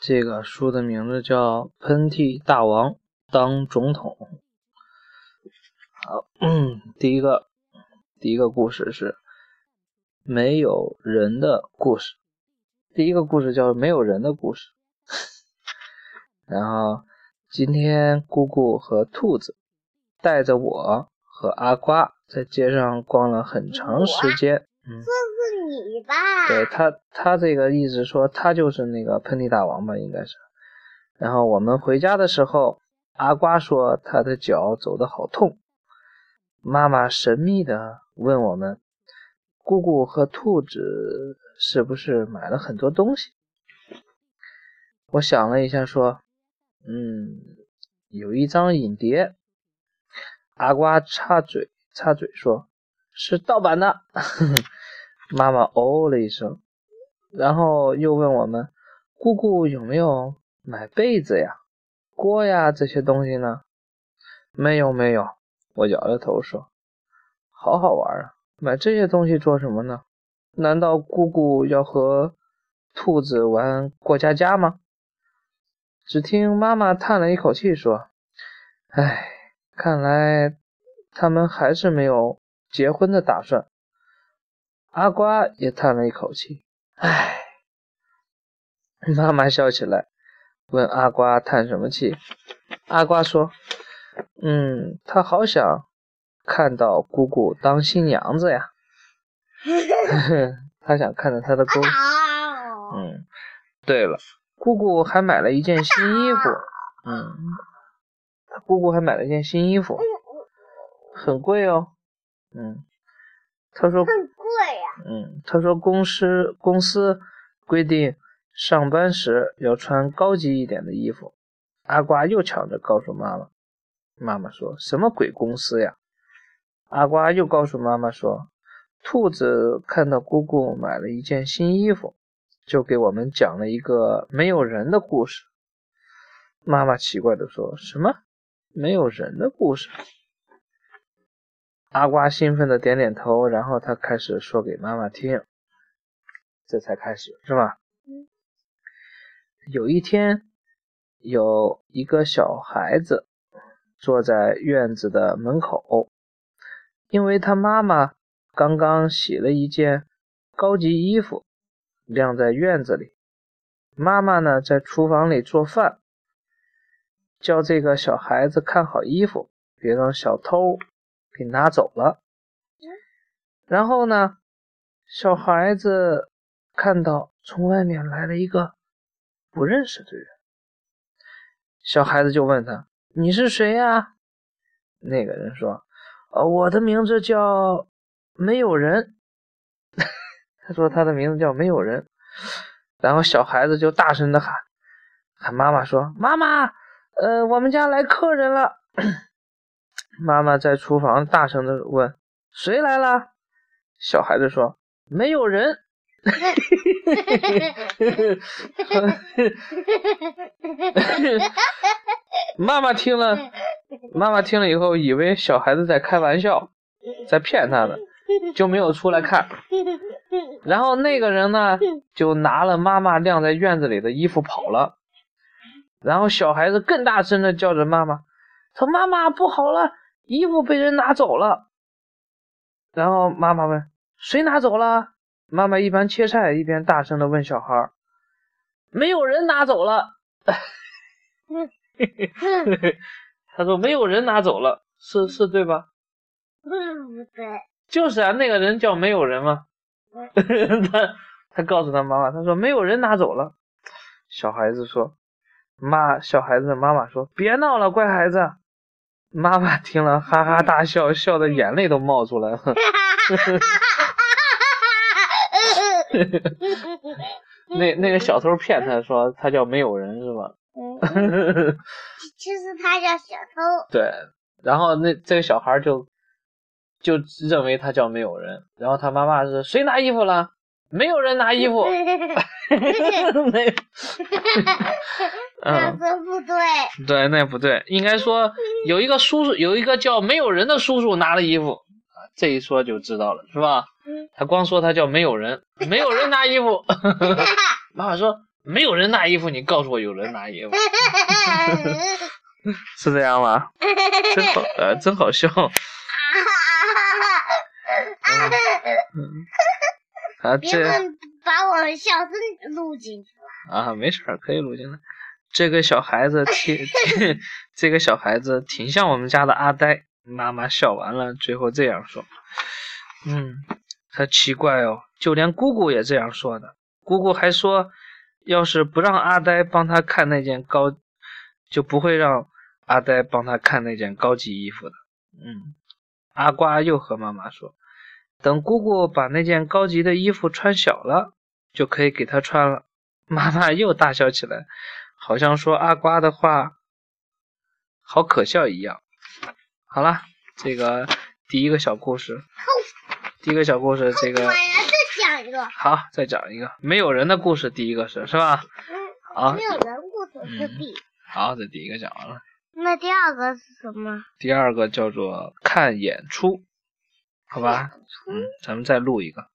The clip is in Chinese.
这个书的名字叫《喷嚏大王当总统》。好，嗯，第一个，第一个故事是没有人的故事。第一个故事叫没有人的故事。然后今天姑姑和兔子带着我和阿瓜在街上逛了很长时间。嗯。是你吧，对他，他这个意思说他就是那个喷嚏大王吧，应该是。然后我们回家的时候，阿瓜说他的脚走的好痛。妈妈神秘的问我们：“姑姑和兔子是不是买了很多东西？”我想了一下，说：“嗯，有一张影碟。”阿瓜插嘴插嘴说：“是盗版的。”妈妈哦了一声，然后又问我们：“姑姑有没有买被子呀、锅呀这些东西呢？”“没有，没有。”我摇摇头说：“好好玩啊，买这些东西做什么呢？难道姑姑要和兔子玩过家家吗？”只听妈妈叹了一口气说：“唉，看来他们还是没有结婚的打算。”阿瓜也叹了一口气，唉。妈妈笑起来，问阿瓜叹什么气？阿瓜说：“嗯，他好想看到姑姑当新娘子呀。他想看到他的姑。嗯，对了，姑姑还买了一件新衣服。嗯，他姑姑还买了一件新衣服，很贵哦。嗯，他说。”嗯，他说公司公司规定上班时要穿高级一点的衣服。阿瓜又抢着告诉妈妈，妈妈说什么鬼公司呀？阿瓜又告诉妈妈说，兔子看到姑姑买了一件新衣服，就给我们讲了一个没有人的故事。妈妈奇怪的说，什么没有人的故事？阿瓜兴奋的点点头，然后他开始说给妈妈听。这才开始是吧？有一天，有一个小孩子坐在院子的门口，因为他妈妈刚刚洗了一件高级衣服，晾在院子里。妈妈呢，在厨房里做饭，叫这个小孩子看好衣服，别让小偷。给拿走了，然后呢，小孩子看到从外面来了一个不认识的人，小孩子就问他：“你是谁呀？”那个人说：“呃，我的名字叫没有人。”他说他的名字叫没有人，然后小孩子就大声的喊，喊妈妈说：“妈妈，呃，我们家来客人了。”妈妈在厨房大声的问：“谁来了？”小孩子说：“没有人。”妈妈听了，妈妈听了以后，以为小孩子在开玩笑，在骗他呢，就没有出来看。然后那个人呢，就拿了妈妈晾在院子里的衣服跑了。然后小孩子更大声的叫着妈妈：“说妈妈不好了！”衣服被人拿走了，然后妈妈问：“谁拿走了？”妈妈一边切菜一边大声的问小孩：“没有人拿走了。”他说：“没有人拿走了，是是对吧？”“，对。”“就是啊，那个人叫没有人吗？” 他他告诉他妈妈：“他说没有人拿走了。”小孩子说：“妈，小孩子妈妈说，别闹了，乖孩子。”妈妈听了，哈哈大笑，笑的眼泪都冒出来了。那那个小偷骗他说他叫没有人是吧？其实他叫小偷。对，然后那这个小孩就就认为他叫没有人，然后他妈妈是谁拿衣服了？没有人拿衣服。没。嗯，这不对。对，那不对，应该说有一个叔叔，有一个叫没有人的叔叔拿了衣服，这一说就知道了，是吧？他光说他叫没有人，没有人拿衣服。妈妈说没有人拿衣服，你告诉我有人拿衣服，是这样吗？真好，呃，真好笑。嗯，啊，别这人把我的笑声录进去了。啊，没事儿，可以录进来。这个小孩子 挺，这个小孩子挺像我们家的阿呆。妈妈笑完了，最后这样说：“嗯，很奇怪哦，就连姑姑也这样说的。姑姑还说，要是不让阿呆帮他看那件高，就不会让阿呆帮他看那件高级衣服的。”嗯，阿瓜又和妈妈说：“等姑姑把那件高级的衣服穿小了，就可以给他穿了。”妈妈又大笑起来，好像说阿瓜的话好可笑一样。好了，这个第一个小故事，第一个小故事，这个再讲一个。好，再讲一个没有人的故事，第一个是是吧？好嗯，没有人故事是嗯 B，、好，这第一个讲完了。那第二个是什么？第二个叫做看演出，好吧？嗯，咱们再录一个。